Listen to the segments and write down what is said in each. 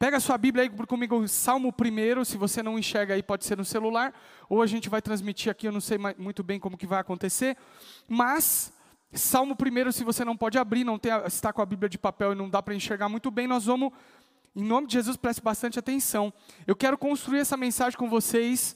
Pega a sua Bíblia aí comigo, Salmo 1, se você não enxerga aí, pode ser no celular, ou a gente vai transmitir aqui, eu não sei muito bem como que vai acontecer, mas Salmo 1, se você não pode abrir, não tem, está com a Bíblia de papel e não dá para enxergar muito bem, nós vamos, em nome de Jesus, preste bastante atenção. Eu quero construir essa mensagem com vocês,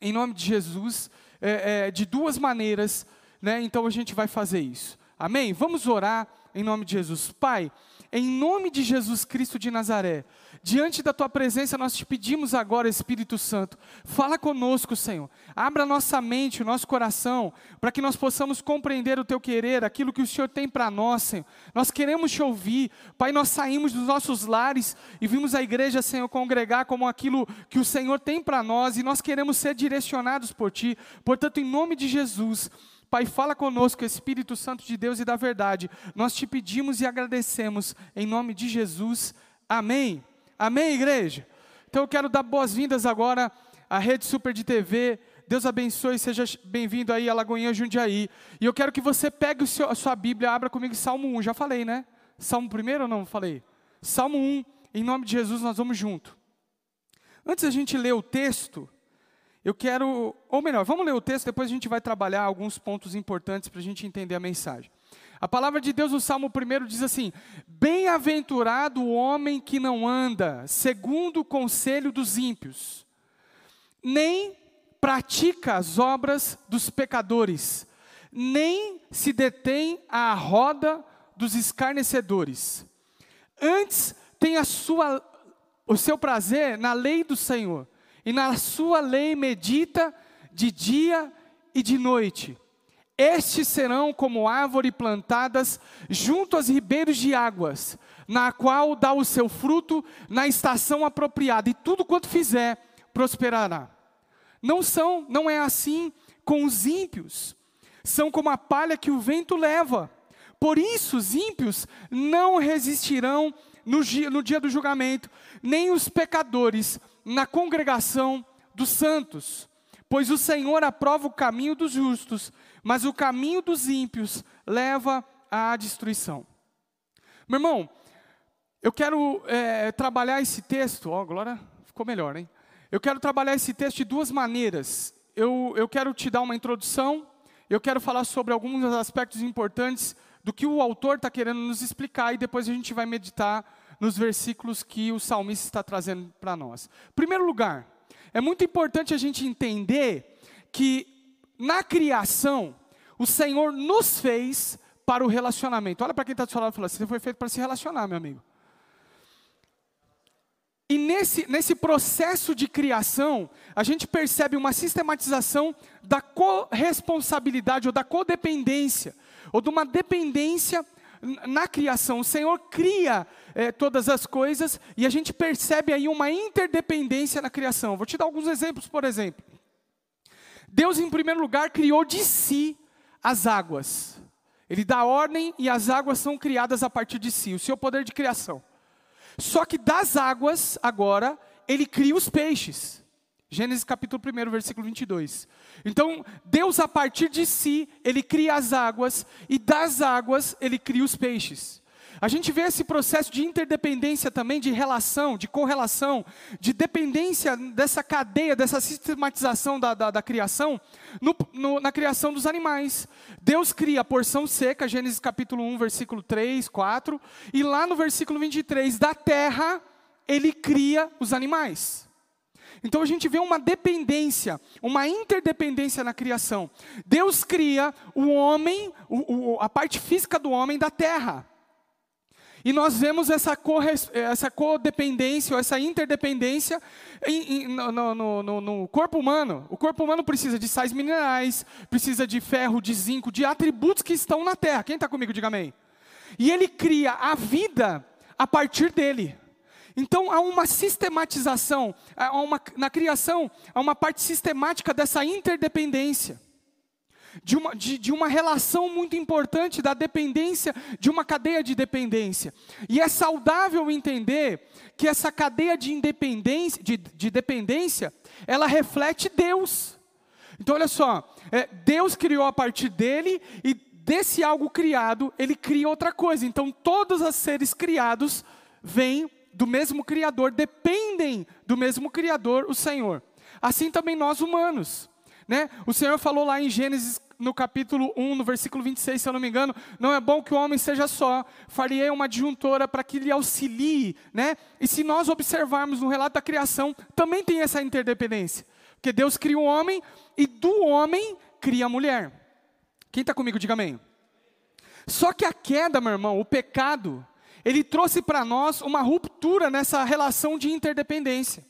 em nome de Jesus, é, é, de duas maneiras, né? Então a gente vai fazer isso. Amém? Vamos orar em nome de Jesus. Pai, em nome de Jesus Cristo de Nazaré, diante da tua presença nós te pedimos agora, Espírito Santo, fala conosco, Senhor. Abra nossa mente, o nosso coração, para que nós possamos compreender o teu querer, aquilo que o Senhor tem para nós, Senhor. Nós queremos te ouvir. Pai, nós saímos dos nossos lares e vimos a igreja, Senhor, congregar como aquilo que o Senhor tem para nós e nós queremos ser direcionados por ti. Portanto, em nome de Jesus, Pai, fala conosco, Espírito Santo de Deus e da verdade. Nós te pedimos e agradecemos em nome de Jesus. Amém. Amém, igreja. Então eu quero dar boas-vindas agora à Rede Super de TV. Deus abençoe, seja bem-vindo aí a Lagoinha Jundiaí. E eu quero que você pegue seu, a sua Bíblia, abra comigo Salmo 1. Já falei, né? Salmo primeiro ou não falei? Salmo 1, em nome de Jesus, nós vamos junto. Antes da gente ler o texto, eu quero, ou melhor, vamos ler o texto, depois a gente vai trabalhar alguns pontos importantes para a gente entender a mensagem. A palavra de Deus no Salmo 1 diz assim: Bem-aventurado o homem que não anda segundo o conselho dos ímpios, nem pratica as obras dos pecadores, nem se detém à roda dos escarnecedores. Antes tem a sua, o seu prazer na lei do Senhor e na sua lei medita de dia e de noite. Estes serão como árvores plantadas junto aos ribeiros de águas, na qual dá o seu fruto na estação apropriada, e tudo quanto fizer prosperará. Não são, não é assim com os ímpios. São como a palha que o vento leva. Por isso os ímpios não resistirão no dia, no dia do julgamento, nem os pecadores na congregação dos santos. Pois o Senhor aprova o caminho dos justos, mas o caminho dos ímpios leva à destruição. Meu irmão, eu quero é, trabalhar esse texto, ó, Glória, ficou melhor, hein? Eu quero trabalhar esse texto de duas maneiras. Eu, eu quero te dar uma introdução, eu quero falar sobre alguns aspectos importantes do que o autor está querendo nos explicar e depois a gente vai meditar nos versículos que o salmista está trazendo para nós. Primeiro lugar, é muito importante a gente entender que na criação, o Senhor nos fez para o relacionamento. Olha para quem está do seu lado e fala: você foi feito para se relacionar, meu amigo. E nesse, nesse processo de criação, a gente percebe uma sistematização da corresponsabilidade ou da codependência, ou de uma dependência na criação. O Senhor cria é, todas as coisas e a gente percebe aí uma interdependência na criação. Vou te dar alguns exemplos, por exemplo. Deus, em primeiro lugar, criou de si as águas. Ele dá ordem e as águas são criadas a partir de si, o seu poder de criação. Só que das águas, agora, ele cria os peixes. Gênesis capítulo 1, versículo 22. Então, Deus a partir de si, ele cria as águas e das águas ele cria os peixes. A gente vê esse processo de interdependência também, de relação, de correlação, de dependência dessa cadeia, dessa sistematização da, da, da criação, no, no, na criação dos animais. Deus cria a porção seca, Gênesis capítulo 1, versículo 3, 4, e lá no versículo 23, da terra, ele cria os animais. Então a gente vê uma dependência, uma interdependência na criação. Deus cria o homem, o, o, a parte física do homem da terra. E nós vemos essa, essa codependência, ou essa interdependência em, em, no, no, no, no, corpo humano. O corpo humano precisa de sais minerais, precisa de ferro, de zinco, de atributos que estão na terra. Quem está comigo, diga amém. E ele cria a vida a partir dele. Então há uma sistematização, há uma, na criação, há uma parte sistemática dessa interdependência, de uma, de, de uma relação muito importante da dependência, de uma cadeia de dependência. E é saudável entender que essa cadeia de independência, de, de dependência, ela reflete Deus. Então olha só, é, Deus criou a partir dele e desse algo criado, ele cria outra coisa. Então todos os seres criados vêm do mesmo Criador, dependem do mesmo Criador, o Senhor. Assim também nós humanos. Né? O Senhor falou lá em Gênesis no capítulo 1, no versículo 26, se eu não me engano, não é bom que o homem seja só, faria uma adjuntora para que lhe auxilie, né? E se nós observarmos no relato da criação, também tem essa interdependência. Porque Deus cria o homem e do homem cria a mulher. Quem está comigo, diga amém. Só que a queda, meu irmão, o pecado, ele trouxe para nós uma ruptura nessa relação de interdependência.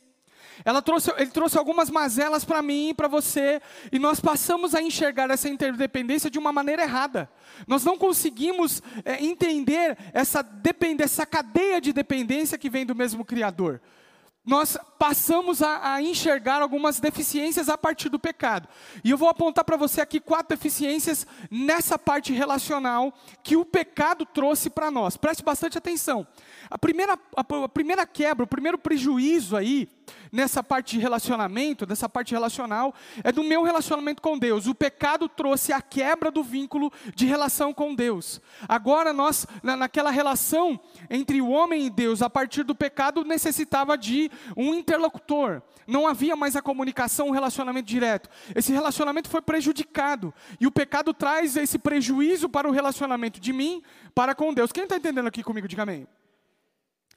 Ela trouxe, ele trouxe algumas mazelas para mim e para você, e nós passamos a enxergar essa interdependência de uma maneira errada. Nós não conseguimos é, entender essa, dependência, essa cadeia de dependência que vem do mesmo Criador nós passamos a, a, enxergar algumas deficiências a partir do pecado. E eu vou apontar para você aqui quatro deficiências nessa parte relacional que o pecado trouxe para nós. Preste bastante atenção. A primeira, a, a primeira quebra, o primeiro prejuízo aí, nessa parte de relacionamento, nessa parte relacional, é do meu relacionamento com Deus. O pecado trouxe a quebra do vínculo de relação com Deus. Agora nós, na, naquela relação entre o homem e Deus, a partir do pecado, necessitava de um interlocutor. Não havia mais a comunicação, um relacionamento direto. Esse relacionamento foi prejudicado. E o pecado traz esse prejuízo para o relacionamento de mim para com Deus. Quem está entendendo aqui comigo, diga amém.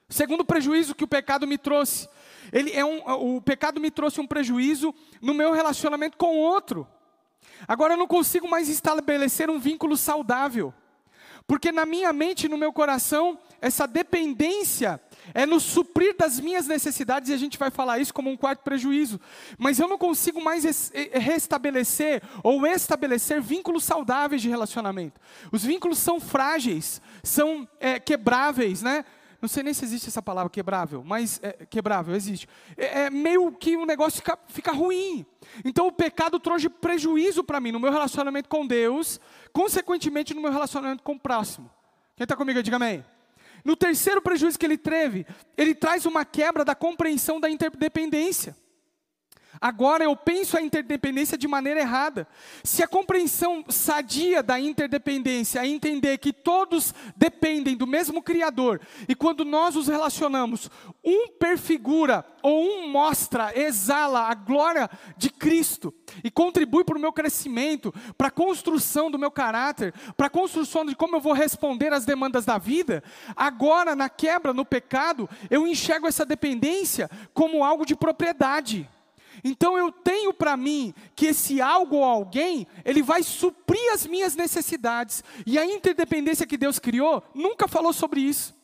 Segundo prejuízo que o pecado me trouxe, ele é um, o pecado me trouxe um prejuízo no meu relacionamento com o outro. Agora eu não consigo mais estabelecer um vínculo saudável, porque na minha mente no meu coração, essa dependência é no suprir das minhas necessidades, e a gente vai falar isso como um quarto prejuízo, mas eu não consigo mais restabelecer ou estabelecer vínculos saudáveis de relacionamento. Os vínculos são frágeis, são é, quebráveis, né? Não sei nem se existe essa palavra quebrável, mas é, quebrável existe. É, é, meio que o negócio fica, fica ruim. Então o pecado trouxe prejuízo para mim no meu relacionamento com Deus, consequentemente no meu relacionamento com o próximo. Quem está comigo, diga amém. No terceiro prejuízo que ele teve, ele traz uma quebra da compreensão da interdependência. Agora eu penso a interdependência de maneira errada. Se a compreensão sadia da interdependência é entender que todos dependem do mesmo Criador, e quando nós os relacionamos, um perfigura ou um mostra, exala a glória de Cristo e contribui para o meu crescimento, para a construção do meu caráter, para a construção de como eu vou responder às demandas da vida, agora na quebra, no pecado, eu enxergo essa dependência como algo de propriedade. Então eu tenho para mim que esse algo ou alguém, ele vai suprir as minhas necessidades. E a interdependência que Deus criou nunca falou sobre isso.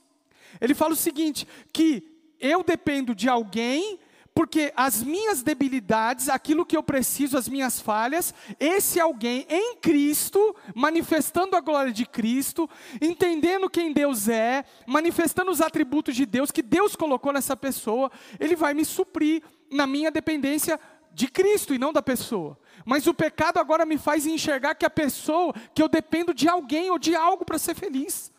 Ele fala o seguinte: que eu dependo de alguém porque as minhas debilidades, aquilo que eu preciso, as minhas falhas, esse alguém em Cristo, manifestando a glória de Cristo, entendendo quem Deus é, manifestando os atributos de Deus que Deus colocou nessa pessoa, ele vai me suprir na minha dependência de Cristo e não da pessoa. Mas o pecado agora me faz enxergar que a pessoa, que eu dependo de alguém ou de algo para ser feliz.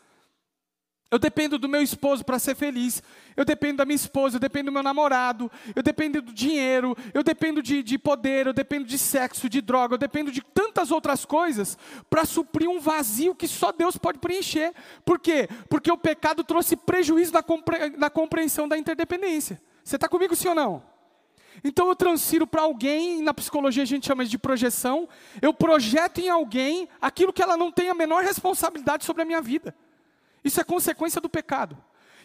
Eu dependo do meu esposo para ser feliz. Eu dependo da minha esposa, eu dependo do meu namorado, eu dependo do dinheiro, eu dependo de, de poder, eu dependo de sexo, de droga, eu dependo de tantas outras coisas para suprir um vazio que só Deus pode preencher. Por quê? Porque o pecado trouxe prejuízo na, compre, na compreensão da interdependência. Você está comigo, sim ou não? Então eu transfiro para alguém, na psicologia a gente chama de projeção, eu projeto em alguém aquilo que ela não tem a menor responsabilidade sobre a minha vida. Isso é consequência do pecado.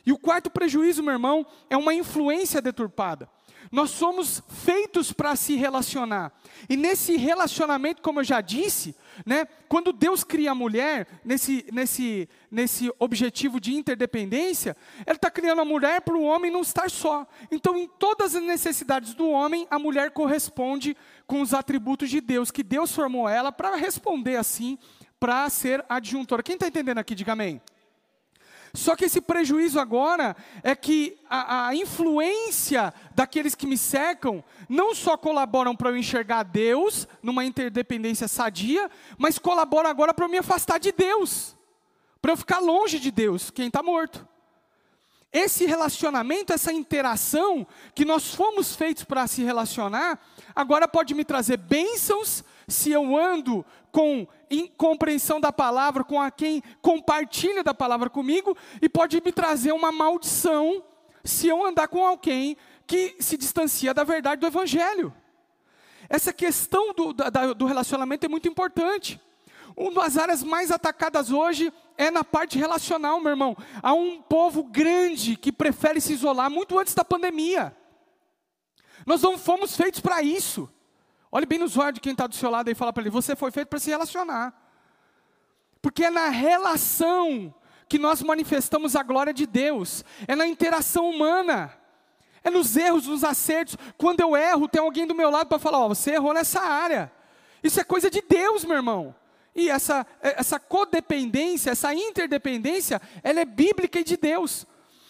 E o quarto prejuízo, meu irmão, é uma influência deturpada. Nós somos feitos para se relacionar. E nesse relacionamento, como eu já disse, né, quando Deus cria a mulher, nesse, nesse, nesse objetivo de interdependência, Ele está criando a mulher para o homem não estar só. Então, em todas as necessidades do homem, a mulher corresponde com os atributos de Deus, que Deus formou ela para responder assim, para ser adjuntora. Quem está entendendo aqui, diga amém. Só que esse prejuízo agora é que a, a influência daqueles que me cercam não só colaboram para eu enxergar Deus numa interdependência sadia, mas colaboram agora para eu me afastar de Deus, para eu ficar longe de Deus, quem está morto. Esse relacionamento, essa interação que nós fomos feitos para se relacionar, agora pode me trazer bênçãos se eu ando com compreensão da palavra, com a quem compartilha da palavra comigo, e pode me trazer uma maldição se eu andar com alguém que se distancia da verdade do Evangelho. Essa questão do, da, do relacionamento é muito importante. Uma das áreas mais atacadas hoje é na parte relacional, meu irmão. Há um povo grande que prefere se isolar muito antes da pandemia. Nós não fomos feitos para isso. Olhe bem nos olhos de quem está do seu lado e fala para ele: você foi feito para se relacionar. Porque é na relação que nós manifestamos a glória de Deus, é na interação humana, é nos erros, nos acertos. Quando eu erro, tem alguém do meu lado para falar: Ó, oh, você errou nessa área. Isso é coisa de Deus, meu irmão. E essa, essa codependência, essa interdependência, ela é bíblica e de Deus.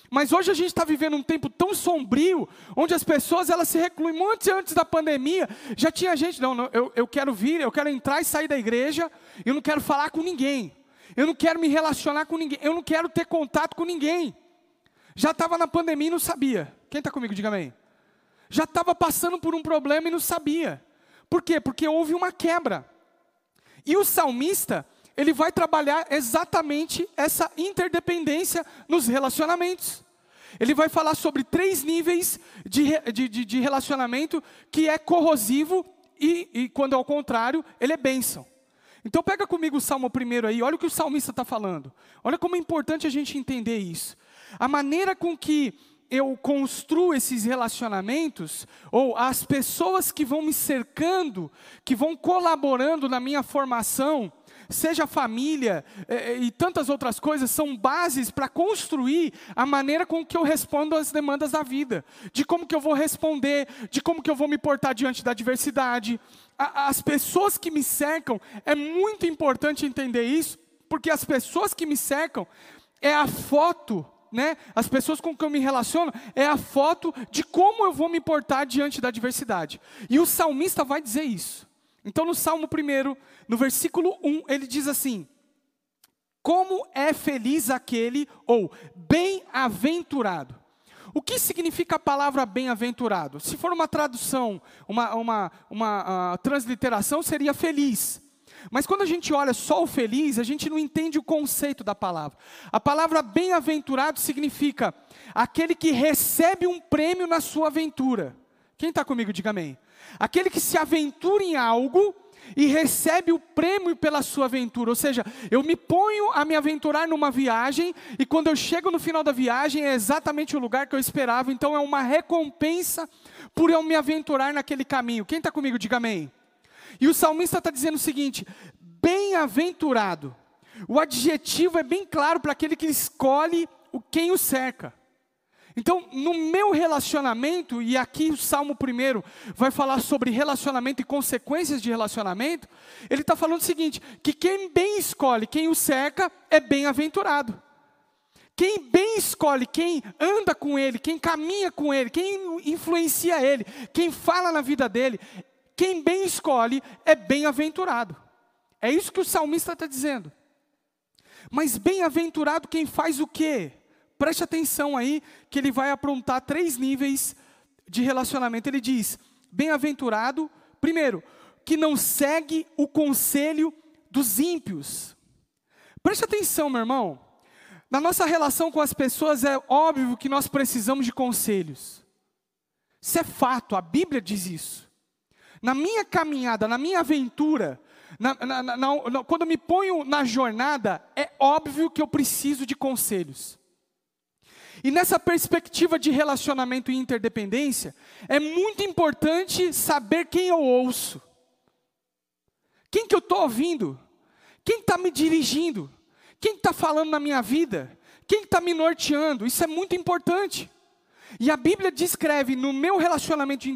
Mas hoje a gente está vivendo um tempo tão sombrio, onde as pessoas elas se recluem. Muito antes da pandemia, já tinha gente, não, não eu, eu quero vir, eu quero entrar e sair da igreja, eu não quero falar com ninguém. Eu não quero me relacionar com ninguém. Eu não quero ter contato com ninguém. Já estava na pandemia e não sabia. Quem está comigo, diga amém. Já estava passando por um problema e não sabia. Por quê? Porque houve uma quebra. E o salmista, ele vai trabalhar exatamente essa interdependência nos relacionamentos. Ele vai falar sobre três níveis de, de, de, de relacionamento que é corrosivo e, e, quando é ao contrário, ele é bênção. Então pega comigo o Salmo primeiro aí, olha o que o salmista está falando. Olha como é importante a gente entender isso. A maneira com que eu construo esses relacionamentos, ou as pessoas que vão me cercando, que vão colaborando na minha formação, seja família eh, eh, e tantas outras coisas, são bases para construir a maneira com que eu respondo às demandas da vida, de como que eu vou responder, de como que eu vou me portar diante da adversidade, as pessoas que me cercam, é muito importante entender isso, porque as pessoas que me cercam é a foto, né? As pessoas com quem eu me relaciono é a foto de como eu vou me portar diante da adversidade. E o salmista vai dizer isso. Então, no Salmo 1, no versículo 1, ele diz assim: Como é feliz aquele, ou bem-aventurado o que significa a palavra bem-aventurado? Se for uma tradução, uma, uma, uma uh, transliteração, seria feliz. Mas quando a gente olha só o feliz, a gente não entende o conceito da palavra. A palavra bem-aventurado significa aquele que recebe um prêmio na sua aventura. Quem está comigo, diga amém. Aquele que se aventura em algo e recebe o prêmio pela sua aventura. Ou seja, eu me ponho a me aventurar numa viagem e quando eu chego no final da viagem é exatamente o lugar que eu esperava. Então é uma recompensa por eu me aventurar naquele caminho. Quem está comigo, diga amém. E o salmista está dizendo o seguinte: bem-aventurado. O adjetivo é bem claro para aquele que escolhe o quem o cerca. Então, no meu relacionamento, e aqui o Salmo 1 vai falar sobre relacionamento e consequências de relacionamento, ele está falando o seguinte: que quem bem escolhe quem o cerca é bem-aventurado. Quem bem escolhe, quem anda com ele, quem caminha com ele, quem influencia ele, quem fala na vida dele, quem bem escolhe é bem-aventurado. É isso que o salmista está dizendo. Mas bem-aventurado quem faz o quê? Preste atenção aí, que ele vai aprontar três níveis de relacionamento. Ele diz: bem-aventurado, primeiro, que não segue o conselho dos ímpios. Preste atenção, meu irmão. Na nossa relação com as pessoas é óbvio que nós precisamos de conselhos. Isso é fato, a Bíblia diz isso. Na minha caminhada, na minha aventura, na, na, na, quando eu me ponho na jornada, é óbvio que eu preciso de conselhos. E nessa perspectiva de relacionamento e interdependência, é muito importante saber quem eu ouço. Quem que eu estou ouvindo? Quem está me dirigindo? Quem está falando na minha vida? Quem está me norteando? Isso é muito importante. E a Bíblia descreve no meu relacionamento de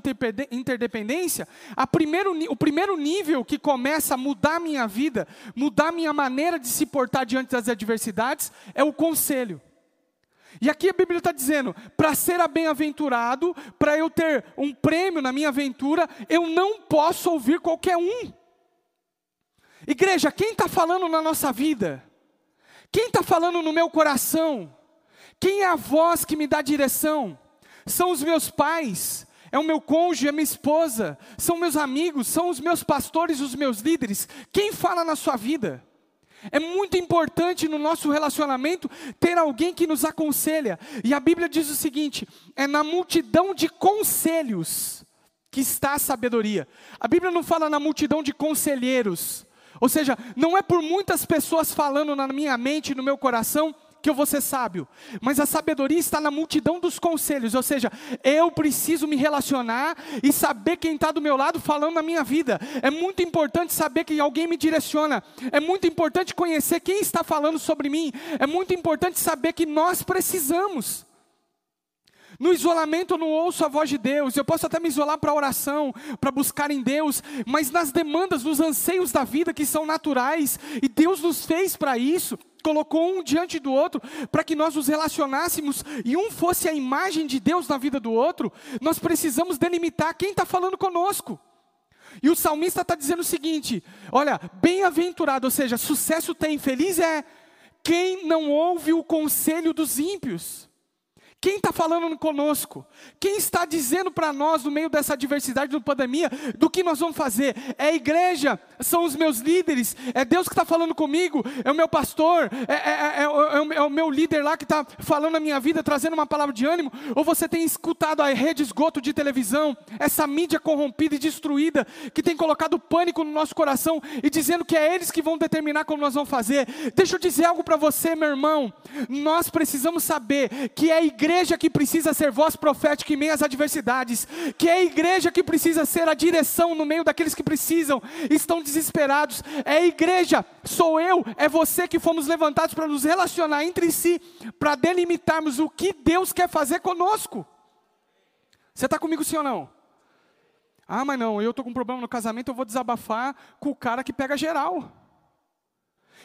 interdependência, primeiro, o primeiro nível que começa a mudar minha vida, mudar a minha maneira de se portar diante das adversidades, é o conselho. E aqui a Bíblia está dizendo: para ser bem-aventurado, para eu ter um prêmio na minha aventura, eu não posso ouvir qualquer um. Igreja, quem está falando na nossa vida? Quem está falando no meu coração? Quem é a voz que me dá direção? São os meus pais, é o meu cônjuge, é minha esposa, são meus amigos, são os meus pastores, os meus líderes. Quem fala na sua vida? É muito importante no nosso relacionamento ter alguém que nos aconselha. E a Bíblia diz o seguinte: é na multidão de conselhos que está a sabedoria. A Bíblia não fala na multidão de conselheiros. Ou seja, não é por muitas pessoas falando na minha mente no meu coração que eu vou ser sábio, mas a sabedoria está na multidão dos conselhos, ou seja, eu preciso me relacionar e saber quem está do meu lado falando na minha vida. É muito importante saber que alguém me direciona, é muito importante conhecer quem está falando sobre mim, é muito importante saber que nós precisamos. No isolamento eu não ouço a voz de Deus, eu posso até me isolar para oração, para buscar em Deus, mas nas demandas, nos anseios da vida que são naturais, e Deus nos fez para isso, colocou um diante do outro para que nós nos relacionássemos e um fosse a imagem de Deus na vida do outro, nós precisamos delimitar quem está falando conosco. E o salmista está dizendo o seguinte: olha, bem-aventurado, ou seja, sucesso tem, feliz é quem não ouve o conselho dos ímpios. Quem está falando conosco? Quem está dizendo para nós, no meio dessa adversidade da pandemia, do que nós vamos fazer? É a igreja, são os meus líderes, é Deus que está falando comigo, é o meu pastor, é, é, é, é, o meu líder lá que está falando na minha vida, trazendo uma palavra de ânimo? Ou você tem escutado a rede esgoto de televisão, essa mídia corrompida e destruída, que tem colocado pânico no nosso coração e dizendo que é eles que vão determinar como nós vamos fazer? Deixa eu dizer algo para você, meu irmão, nós precisamos saber que é a igreja igreja que precisa ser voz profética em meio às adversidades, que é a igreja que precisa ser a direção no meio daqueles que precisam, estão desesperados. É a igreja, sou eu, é você que fomos levantados para nos relacionar entre si, para delimitarmos o que Deus quer fazer conosco. Você está comigo sim ou não? Ah, mas não, eu estou com um problema no casamento, eu vou desabafar com o cara que pega geral.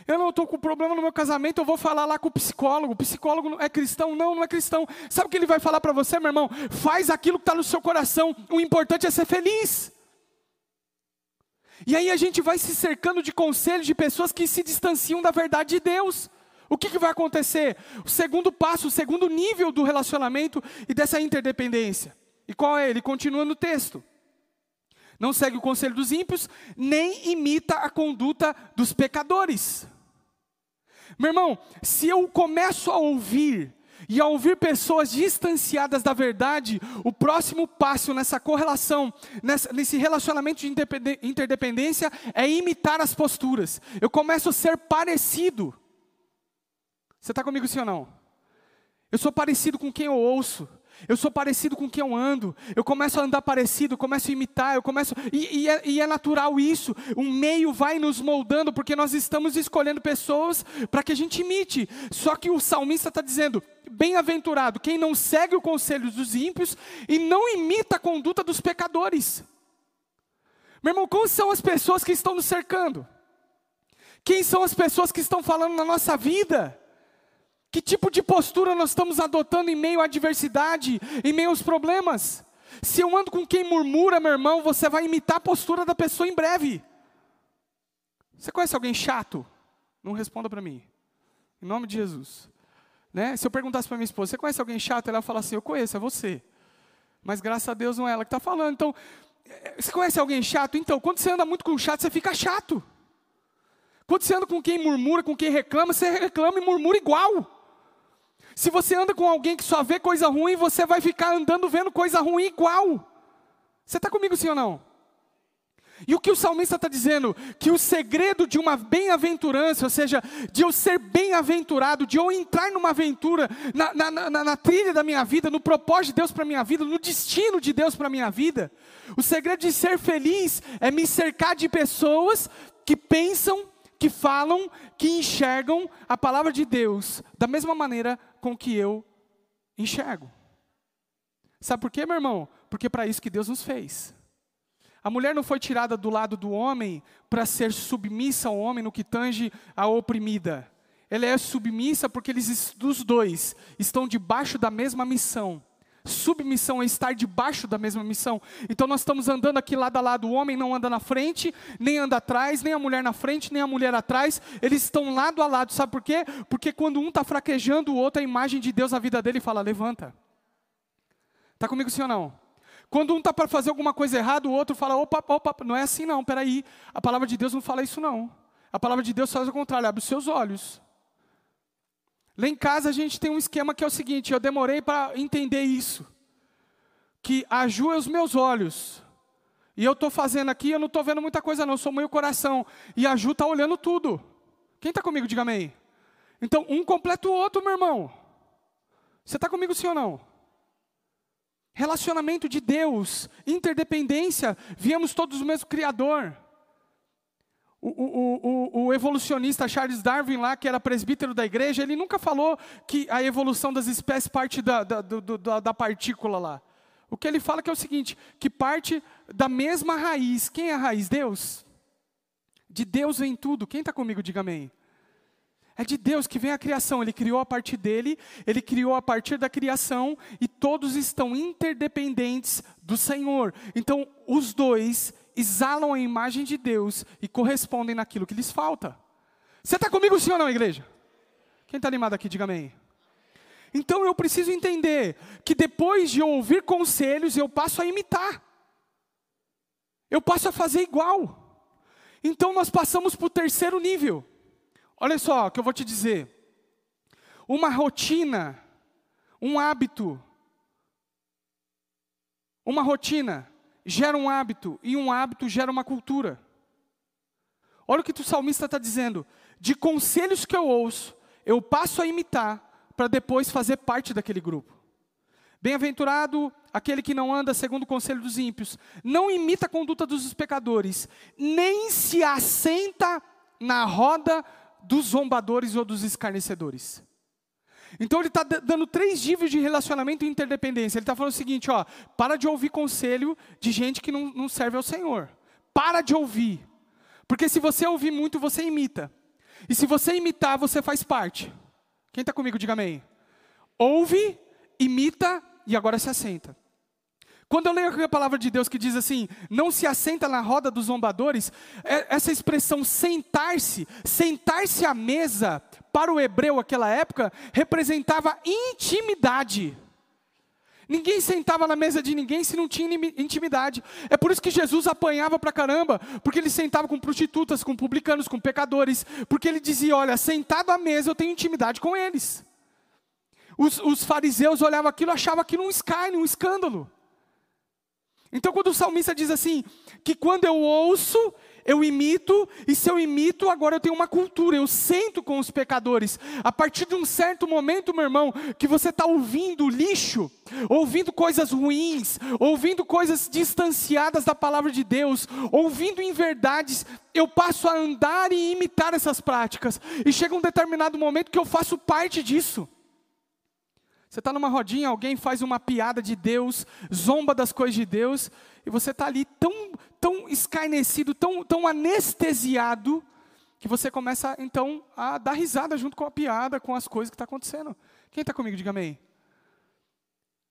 Eu não estou com problema no meu casamento, eu vou falar lá com o psicólogo. O psicólogo é cristão? Não, não é cristão. Sabe o que ele vai falar para você, meu irmão? Faz aquilo que está no seu coração. O importante é ser feliz. E aí a gente vai se cercando de conselhos de pessoas que se distanciam da verdade de Deus. O que, que vai acontecer? O segundo passo, o segundo nível do relacionamento e dessa interdependência. E qual é? Ele continua no texto. Não segue o conselho dos ímpios, nem imita a conduta dos pecadores. Meu irmão, se eu começo a ouvir e a ouvir pessoas distanciadas da verdade, o próximo passo nessa correlação, nessa, nesse relacionamento de interdependência, é imitar as posturas. Eu começo a ser parecido. Você está comigo sim ou não? Eu sou parecido com quem eu ouço. Eu sou parecido com quem eu ando. Eu começo a andar parecido, começo a imitar, eu começo. E, e, é, e é, natural isso. O meio vai nos moldando, porque nós estamos escolhendo pessoas para que a gente imite. Só que o salmista está dizendo: bem-aventurado quem não segue o conselho dos ímpios e não imita a conduta dos pecadores. Meu irmão, como são as pessoas que estão nos cercando? Quem são as pessoas que estão falando na nossa vida? Que tipo de postura nós estamos adotando em meio à adversidade, em meio aos problemas? Se eu ando com quem murmura, meu irmão, você vai imitar a postura da pessoa em breve. Você conhece alguém chato? Não responda para mim. Em nome de Jesus. Né? Se eu perguntasse para minha esposa, você conhece alguém chato? Ela fala assim, eu conheço, é você. Mas graças a Deus não é ela que está falando. Então, eh, você conhece alguém chato? Então, quando você anda muito com chato, você fica chato. Quando você anda com quem murmura, com quem reclama, você reclama e murmura igual. Se você anda com alguém que só vê coisa ruim, você vai ficar andando vendo coisa ruim igual. Você está comigo sim ou não? E o que o salmista está dizendo? Que o segredo de uma bem-aventurança, ou seja, de eu ser bem-aventurado, de eu entrar numa aventura, na, na, na, na, trilha da minha vida, no propósito de Deus para a minha vida, no destino de Deus para a minha vida, o segredo de ser feliz é me cercar de pessoas que pensam, que falam, que enxergam a palavra de Deus da mesma maneira com que eu enxergo. Sabe por quê, meu irmão? Porque é para isso que Deus nos fez. A mulher não foi tirada do lado do homem para ser submissa ao homem no que tange a oprimida. Ela é submissa porque eles, dos dois, estão debaixo da mesma missão. Submissão é estar debaixo da mesma missão. Então nós estamos andando aqui lado a lado. O homem não anda na frente, nem anda atrás, nem a mulher na frente, nem a mulher atrás. Eles estão lado a lado. Sabe por quê? Porque quando um está fraquejando, o outro, a imagem de Deus na vida dele fala: levanta. Está comigo sim ou não? Quando um está para fazer alguma coisa errada, o outro fala: opa, opa, não é assim não, peraí. A palavra de Deus não fala isso não. A palavra de Deus faz o contrário, abre os seus olhos. Lá em casa a gente tem um esquema que é o seguinte: eu demorei para entender isso. Que a Ju é os meus olhos. E eu estou fazendo aqui, eu não estou vendo muita coisa, não, sou meio coração. E a Ju está olhando tudo. Quem está comigo, diga amém. Então, um completa o outro, meu irmão. Você está comigo sim ou não? Relacionamento de Deus, interdependência, viemos todos do mesmo Criador. O, o, o, o, evolucionista Charles Darwin, lá, que era presbítero da igreja, ele nunca falou que a evolução das espécies parte da, da, da, partícula lá. O que ele fala que é o seguinte: que parte da mesma raiz. Quem é a raiz? Deus. De Deus vem tudo. Quem está comigo, diga amém. É de Deus que vem a criação. Ele criou a partir dele, ele criou a partir da criação e todos estão interdependentes do Senhor. Então, os dois exalam a imagem de Deus e correspondem naquilo que lhes falta. Você está comigo, sim ou não, igreja? Quem está animado aqui, diga amém. Então eu preciso entender que depois de ouvir conselhos, eu passo a imitar. Eu passo a fazer igual. Então nós passamos para o terceiro nível. Olha só o que eu vou te dizer. Uma rotina, um hábito, uma rotina gera um hábito e um hábito gera uma cultura. Olha o que o salmista está dizendo. De conselhos que eu ouço, eu passo a imitar para depois fazer parte daquele grupo. Bem-aventurado aquele que não anda segundo o conselho dos ímpios, não imita a conduta dos pecadores, nem se assenta na roda dos zombadores ou dos escarnecedores. Então ele está dando três níveis de relacionamento e interdependência. Ele está falando o seguinte: ó, para de ouvir conselho de gente que não, não serve ao Senhor. Para de ouvir. Porque se você ouvir muito, você imita. E se você imitar, você faz parte. Quem está comigo, diga amém. Ouve, imita e agora se assenta. Quando eu leio a palavra de Deus que diz assim, não se assenta na roda dos zombadores, é, essa expressão sentar-se, sentar-se à mesa, para o hebreu aquela época, representava intimidade. Ninguém sentava na mesa de ninguém se não tinha intimidade. É por isso que Jesus apanhava pra caramba, porque ele sentava com prostitutas, com publicanos, com pecadores, porque ele dizia: Olha, sentado à mesa eu tenho intimidade com eles. Os, os fariseus olhavam aquilo, achavam aquilo um escárnio, um escândalo. Então, quando o salmista diz assim, que quando eu ouço, eu imito, e se eu imito, agora eu tenho uma cultura, eu sento com os pecadores. A partir de um certo momento, meu irmão, que você está ouvindo lixo, ouvindo coisas ruins, ouvindo coisas distanciadas da palavra de Deus, ouvindo inverdades, eu passo a andar e imitar essas práticas. E chega um determinado momento que eu faço parte disso. Você está numa rodinha, alguém faz uma piada de Deus, zomba das coisas de Deus, e você está ali tão, tão escarnecido, tão, tão anestesiado, que você começa então a dar risada junto com a piada, com as coisas que está acontecendo. Quem está comigo, diga amém.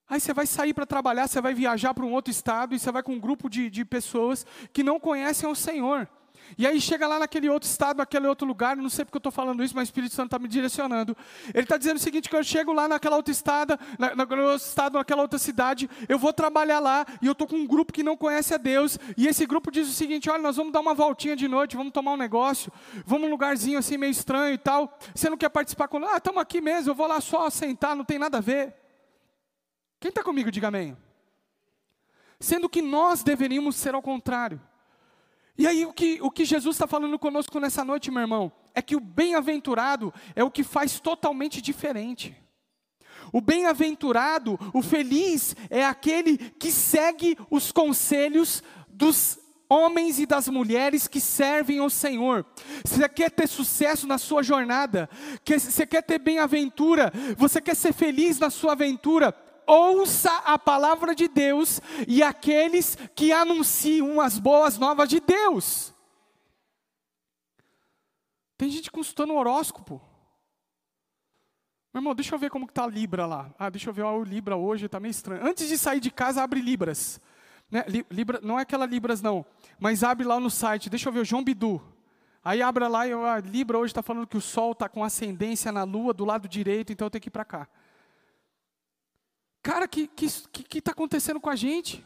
Aí você vai sair para trabalhar, você vai viajar para um outro estado, e você vai com um grupo de, de pessoas que não conhecem o Senhor. E aí chega lá naquele outro estado, naquele outro lugar, não sei porque eu estou falando isso, mas o Espírito Santo está me direcionando. Ele está dizendo o seguinte: que eu chego lá naquela outra estado, na, naquele outro estado, naquela outra cidade, eu vou trabalhar lá e eu estou com um grupo que não conhece a Deus. E esse grupo diz o seguinte: olha, nós vamos dar uma voltinha de noite, vamos tomar um negócio, vamos num lugarzinho assim meio estranho e tal. Você não quer participar com Ah, estamos aqui mesmo, eu vou lá só sentar, não tem nada a ver. Quem está comigo, diga amém. Sendo que nós deveríamos ser ao contrário. E aí o que, o que Jesus está falando conosco nessa noite, meu irmão, é que o bem-aventurado é o que faz totalmente diferente. O bem-aventurado, o feliz, é aquele que segue os conselhos dos homens e das mulheres que servem ao Senhor. Você quer ter sucesso na sua jornada, você quer ter bem-aventura, você quer ser feliz na sua aventura, ouça a palavra de Deus e aqueles que anunciam as boas novas de Deus. Tem gente consultando o horóscopo. Meu irmão, deixa eu ver como está a Libra lá. Ah, deixa eu ver o Libra hoje, está meio estranho. Antes de sair de casa, abre Libras. Né? Libra, não é aquela Libras, não. Mas abre lá no site. Deixa eu ver o João Bidu. Aí abre lá e a Libra hoje está falando que o Sol está com ascendência na Lua do lado direito, então eu tenho que ir para cá. Cara, o que está que, que, que tá acontecendo com a gente?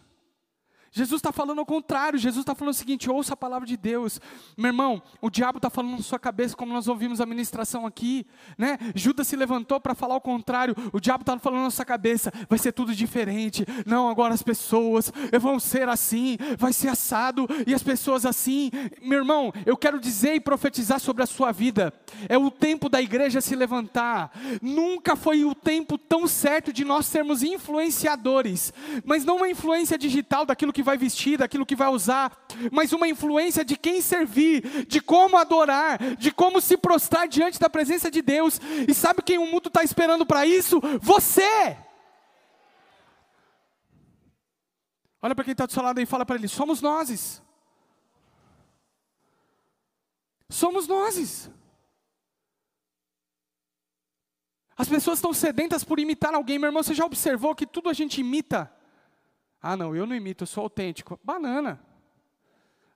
Jesus está falando ao contrário, Jesus está falando o seguinte: ouça a palavra de Deus, meu irmão. O diabo está falando na sua cabeça, como nós ouvimos a ministração aqui, né? Judas se levantou para falar o contrário, o diabo está falando na sua cabeça: vai ser tudo diferente. Não, agora as pessoas vão ser assim, vai ser assado, e as pessoas assim. Meu irmão, eu quero dizer e profetizar sobre a sua vida: é o tempo da igreja se levantar. Nunca foi o tempo tão certo de nós sermos influenciadores, mas não uma influência digital daquilo que que vai vestir, daquilo que vai usar, mas uma influência de quem servir, de como adorar, de como se prostrar diante da presença de Deus. E sabe quem o mundo está esperando para isso? Você! Olha para quem está do seu lado e fala para ele: somos nós. Somos nós. As pessoas estão sedentas por imitar alguém. Meu irmão, você já observou que tudo a gente imita? Ah, não, eu não imito, eu sou autêntico. Banana.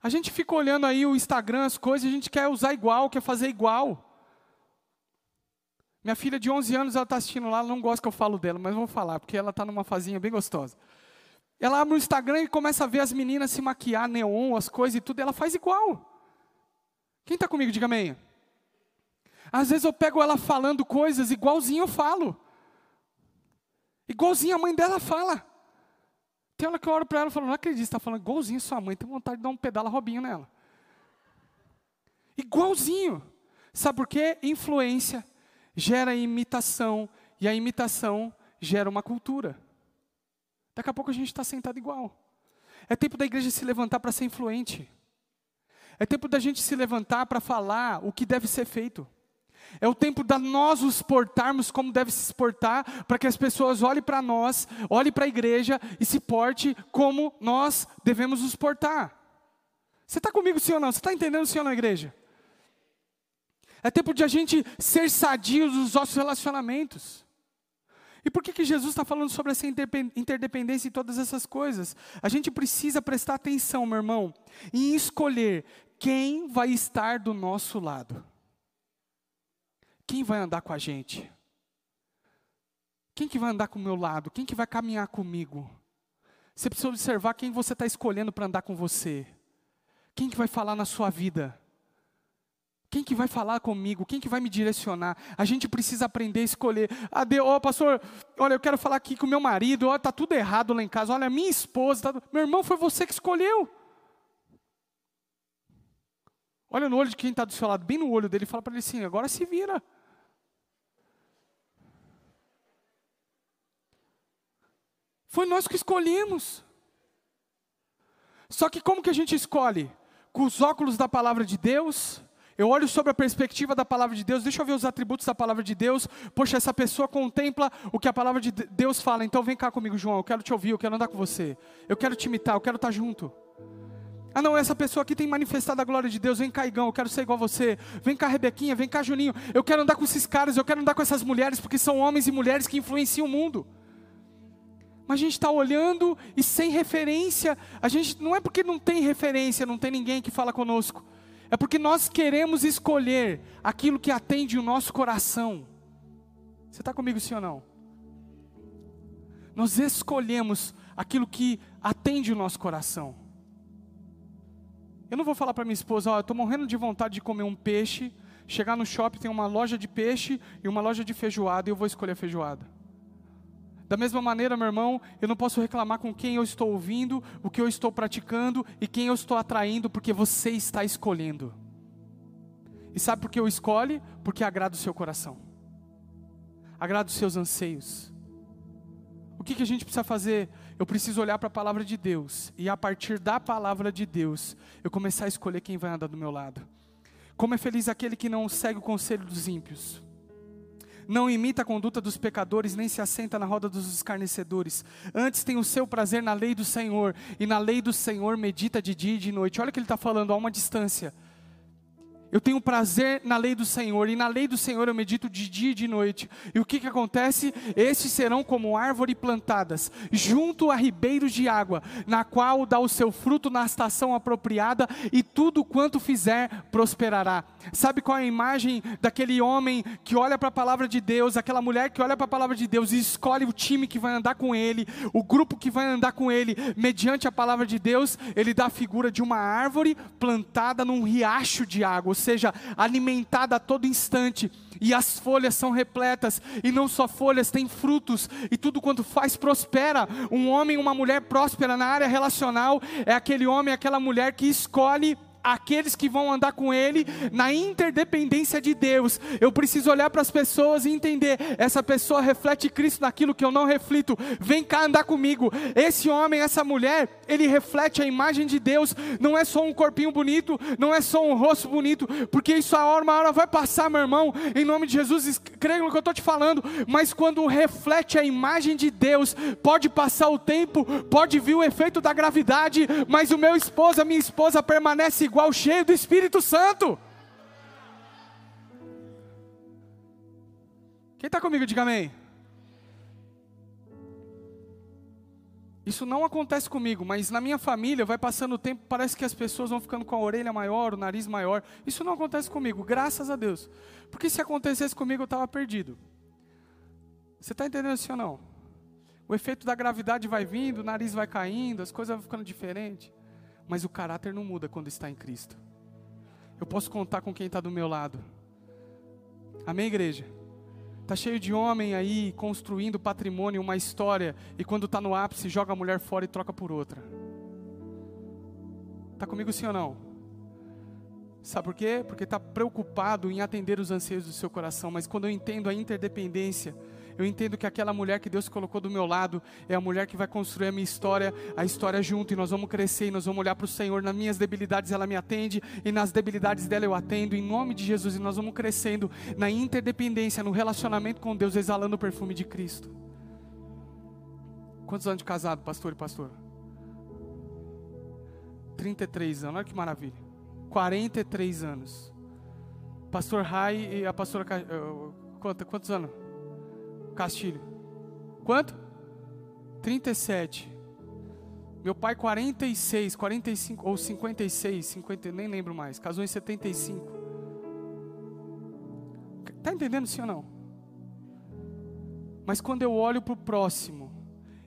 A gente fica olhando aí o Instagram, as coisas, a gente quer usar igual, quer fazer igual. Minha filha de 11 anos, ela está assistindo lá, ela não gosta que eu falo dela, mas vou falar, porque ela está numa fazinha bem gostosa. Ela abre o Instagram e começa a ver as meninas se maquiar, neon, as coisas e tudo, e ela faz igual. Quem está comigo, diga amém. Às vezes eu pego ela falando coisas igualzinho eu falo. Igualzinho a mãe dela fala. Tem hora que eu oro para ela e falo, não acredito, está falando igualzinho sua mãe, tem vontade de dar um pedala robinho nela. Igualzinho. Sabe por quê? Influência gera imitação, e a imitação gera uma cultura. Daqui a pouco a gente está sentado igual. É tempo da igreja se levantar para ser influente. É tempo da gente se levantar para falar o que deve ser feito. É o tempo da nós nos portarmos como deve se portar, para que as pessoas olhem para nós, olhem para a igreja e se porte como nós devemos nos portar. Você está comigo, sim ou não? Você está entendendo, ou não, igreja? É tempo de a gente ser sadio nos nossos relacionamentos. E por que, que Jesus está falando sobre essa interdependência e todas essas coisas? A gente precisa prestar atenção, meu irmão, em escolher quem vai estar do nosso lado. Quem vai andar com a gente? Quem que vai andar com o meu lado? Quem que vai caminhar comigo? Você precisa observar quem você está escolhendo para andar com você. Quem que vai falar na sua vida? Quem que vai falar comigo? Quem que vai me direcionar? A gente precisa aprender a escolher. Ah, Deus, oh, pastor, olha, eu quero falar aqui com meu marido. Olha, tá tudo errado lá em casa. Olha, minha esposa. Tá... Meu irmão, foi você que escolheu. Olha no olho de quem está do seu lado, bem no olho dele, e fala para ele assim: agora se vira. Foi nós que escolhemos. Só que como que a gente escolhe? Com os óculos da palavra de Deus? Eu olho sobre a perspectiva da palavra de Deus, deixa eu ver os atributos da palavra de Deus. Poxa, essa pessoa contempla o que a palavra de Deus fala. Então vem cá comigo, João, eu quero te ouvir, eu quero andar com você. Eu quero te imitar, eu quero estar junto. Ah, não, essa pessoa aqui tem manifestado a glória de Deus. Vem cá, Igão, eu quero ser igual a você. Vem cá, Rebequinha, vem cá, Juninho. Eu quero andar com esses caras, eu quero andar com essas mulheres, porque são homens e mulheres que influenciam o mundo mas a gente está olhando e sem referência. A gente não é porque não tem referência, não tem ninguém que fala conosco. É porque nós queremos escolher aquilo que atende o nosso coração. Você está comigo, sim ou não? Nós escolhemos aquilo que atende o nosso coração. Eu não vou falar para minha esposa, ó, eu estou morrendo de vontade de comer um peixe. Chegar no shopping tem uma loja de peixe e uma loja de feijoada e eu vou escolher a feijoada. Da mesma maneira, meu irmão, eu não posso reclamar com quem eu estou ouvindo, o que eu estou praticando e quem eu estou atraindo, porque você está escolhendo. E sabe por que eu escolhe? Porque agrada o seu coração, agrada os seus anseios. O que, que a gente precisa fazer? Eu preciso olhar para a palavra de Deus e a partir da palavra de Deus, eu começar a escolher quem vai andar do meu lado. Como é feliz aquele que não segue o conselho dos ímpios não imita a conduta dos pecadores, nem se assenta na roda dos escarnecedores. Antes tem o seu prazer na lei do Senhor, e na lei do Senhor medita de dia e de noite. Olha o que ele está falando, há uma distância. Eu tenho prazer na lei do Senhor, e na lei do Senhor eu medito de dia e de noite. E o que, que acontece? Estes serão como árvores plantadas, junto a ribeiros de água, na qual dá o seu fruto na estação apropriada, e tudo quanto fizer prosperará. Sabe qual é a imagem daquele homem que olha para a palavra de Deus, aquela mulher que olha para a palavra de Deus e escolhe o time que vai andar com ele, o grupo que vai andar com ele, mediante a palavra de Deus? Ele dá a figura de uma árvore plantada num riacho de água seja alimentada a todo instante, e as folhas são repletas, e não só folhas, tem frutos, e tudo quanto faz prospera. Um homem, uma mulher próspera na área relacional é aquele homem, aquela mulher que escolhe aqueles que vão andar com Ele na interdependência de Deus. Eu preciso olhar para as pessoas e entender: essa pessoa reflete Cristo naquilo que eu não reflito. Vem cá andar comigo. Esse homem, essa mulher, ele reflete a imagem de Deus. Não é só um corpinho bonito, não é só um rosto bonito, porque isso a hora, uma hora vai passar, meu irmão. Em nome de Jesus, creia no que eu estou te falando. Mas quando reflete a imagem de Deus, pode passar o tempo, pode vir o efeito da gravidade, mas o meu esposo, a minha esposa permanece igual cheio do Espírito Santo. Quem está comigo, diga amém. Isso não acontece comigo, mas na minha família vai passando o tempo, parece que as pessoas vão ficando com a orelha maior, o nariz maior. Isso não acontece comigo, graças a Deus. Porque se acontecesse comigo, eu estava perdido. Você está entendendo isso ou não? O efeito da gravidade vai vindo, o nariz vai caindo, as coisas vão ficando diferentes mas o caráter não muda quando está em Cristo. Eu posso contar com quem está do meu lado. Amém, igreja? Está cheio de homem aí construindo patrimônio, uma história, e quando está no ápice, joga a mulher fora e troca por outra. Está comigo sim ou não? Sabe por quê? Porque está preocupado em atender os anseios do seu coração, mas quando eu entendo a interdependência, eu entendo que aquela mulher que Deus colocou do meu lado é a mulher que vai construir a minha história, a história junto, e nós vamos crescer, e nós vamos olhar para o Senhor. Nas minhas debilidades ela me atende, e nas debilidades dela eu atendo, em nome de Jesus, e nós vamos crescendo na interdependência, no relacionamento com Deus, exalando o perfume de Cristo. Quantos anos de casado, pastor e pastor? 33 anos, olha que maravilha. 43 anos. Pastor Rai e a pastora. Eh, quantos anos? Castilho. Quanto? 37. Meu pai 46, 45 ou 56, 50, nem lembro mais. Casou em 75. Tá entendendo sim ou não? Mas quando eu olho para o próximo,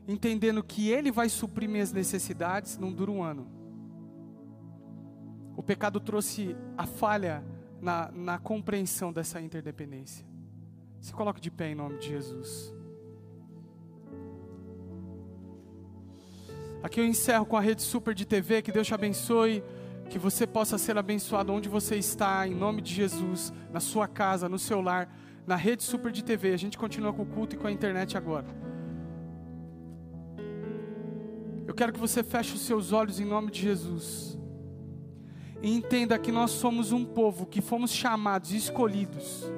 entendendo que ele vai suprir minhas necessidades, não dura um ano. O pecado trouxe a falha na, na compreensão dessa interdependência. Se coloque de pé em nome de Jesus. Aqui eu encerro com a rede super de TV. Que Deus te abençoe. Que você possa ser abençoado onde você está, em nome de Jesus, na sua casa, no seu lar, na rede super de TV. A gente continua com o culto e com a internet agora. Eu quero que você feche os seus olhos em nome de Jesus. E entenda que nós somos um povo que fomos chamados e escolhidos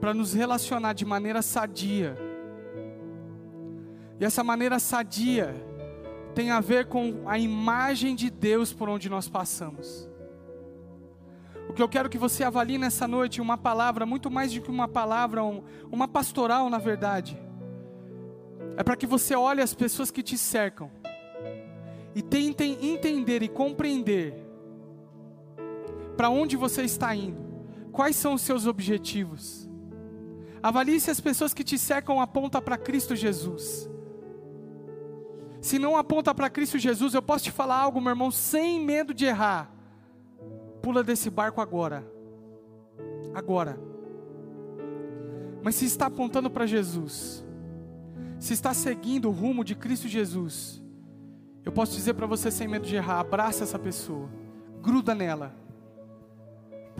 para nos relacionar de maneira sadia. E essa maneira sadia tem a ver com a imagem de Deus por onde nós passamos. O que eu quero que você avalie nessa noite, uma palavra, muito mais do que uma palavra, uma pastoral na verdade, é para que você olhe as pessoas que te cercam e tentem entender e compreender para onde você está indo, quais são os seus objetivos. Avalie se as pessoas que te cercam apontam para Cristo Jesus. Se não aponta para Cristo Jesus, eu posso te falar algo, meu irmão, sem medo de errar. Pula desse barco agora. Agora. Mas se está apontando para Jesus, se está seguindo o rumo de Cristo Jesus, eu posso dizer para você sem medo de errar, abraça essa pessoa, gruda nela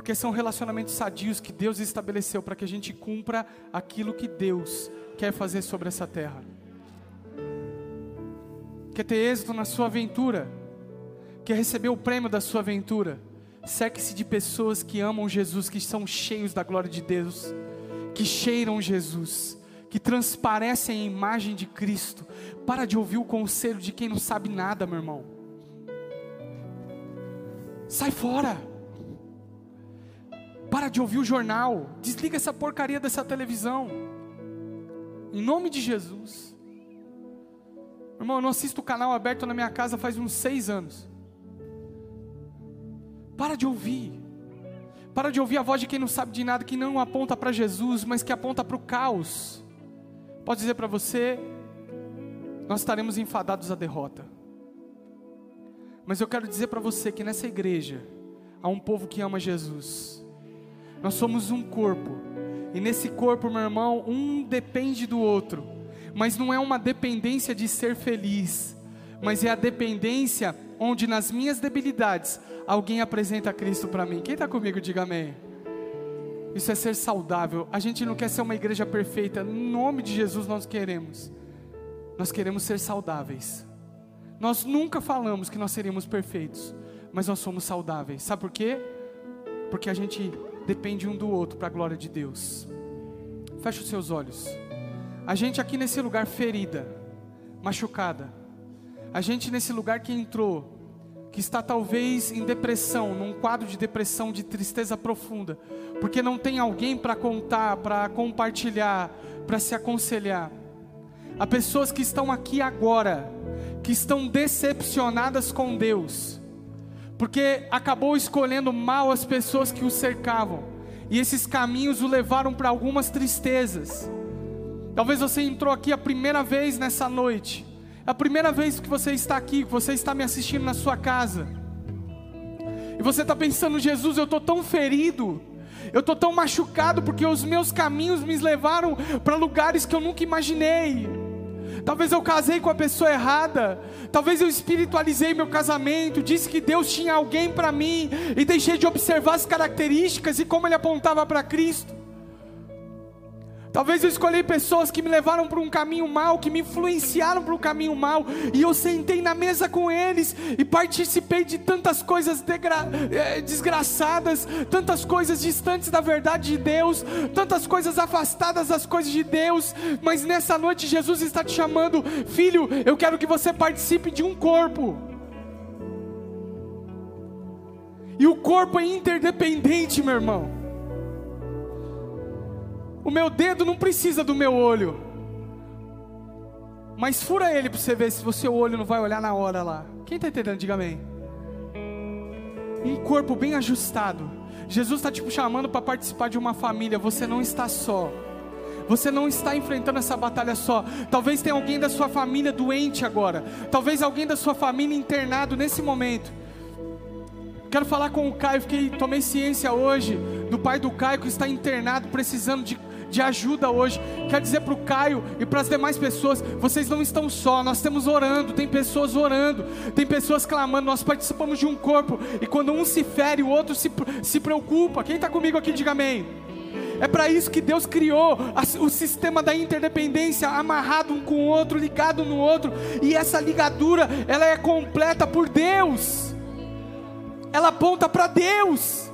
porque são relacionamentos sadios que Deus estabeleceu para que a gente cumpra aquilo que Deus quer fazer sobre essa terra. Quer ter êxito na sua aventura? Quer receber o prêmio da sua aventura? Seque-se de pessoas que amam Jesus, que são cheios da glória de Deus, que cheiram Jesus, que transparecem a imagem de Cristo. Para de ouvir o conselho de quem não sabe nada, meu irmão. Sai fora. Para de ouvir o jornal. Desliga essa porcaria dessa televisão. Em nome de Jesus. Irmão, eu não assisto o canal aberto na minha casa faz uns seis anos. Para de ouvir. Para de ouvir a voz de quem não sabe de nada, que não aponta para Jesus, mas que aponta para o caos. Pode dizer para você, nós estaremos enfadados à derrota. Mas eu quero dizer para você que nessa igreja há um povo que ama Jesus. Nós somos um corpo. E nesse corpo, meu irmão, um depende do outro. Mas não é uma dependência de ser feliz, mas é a dependência onde nas minhas debilidades alguém apresenta Cristo para mim. Quem está comigo, diga amém. Isso é ser saudável. A gente não quer ser uma igreja perfeita. Em nome de Jesus nós queremos. Nós queremos ser saudáveis. Nós nunca falamos que nós seríamos perfeitos, mas nós somos saudáveis. Sabe por quê? Porque a gente depende um do outro para a glória de Deus. Feche os seus olhos. A gente aqui nesse lugar ferida, machucada. A gente nesse lugar que entrou, que está talvez em depressão, num quadro de depressão, de tristeza profunda, porque não tem alguém para contar, para compartilhar, para se aconselhar. Há pessoas que estão aqui agora, que estão decepcionadas com Deus, porque acabou escolhendo mal as pessoas que o cercavam, e esses caminhos o levaram para algumas tristezas. Talvez você entrou aqui a primeira vez nessa noite, é a primeira vez que você está aqui, que você está me assistindo na sua casa, e você está pensando, Jesus, eu estou tão ferido, eu estou tão machucado porque os meus caminhos me levaram para lugares que eu nunca imaginei. Talvez eu casei com a pessoa errada. Talvez eu espiritualizei meu casamento. Disse que Deus tinha alguém para mim. E deixei de observar as características e como ele apontava para Cristo. Talvez eu escolhi pessoas que me levaram para um caminho mal, que me influenciaram para um caminho mal, e eu sentei na mesa com eles e participei de tantas coisas eh, desgraçadas, tantas coisas distantes da verdade de Deus, tantas coisas afastadas das coisas de Deus, mas nessa noite Jesus está te chamando, filho, eu quero que você participe de um corpo. E o corpo é interdependente, meu irmão. O meu dedo não precisa do meu olho. Mas fura ele para você ver se o seu olho não vai olhar na hora lá. Quem está entendendo? Diga amém. Um corpo bem ajustado. Jesus está te chamando para participar de uma família. Você não está só. Você não está enfrentando essa batalha só. Talvez tenha alguém da sua família doente agora. Talvez alguém da sua família internado nesse momento. Quero falar com o Caio. Fiquei, tomei ciência hoje do pai do Caio que está internado, precisando de de ajuda hoje. Quero dizer para o Caio e para as demais pessoas: vocês não estão só, nós estamos orando, tem pessoas orando, tem pessoas clamando. Nós participamos de um corpo e quando um se fere, o outro se, se preocupa. Quem está comigo aqui, diga amém. É para isso que Deus criou o sistema da interdependência, amarrado um com o outro, ligado no outro, e essa ligadura, ela é completa por Deus. Ela aponta para Deus.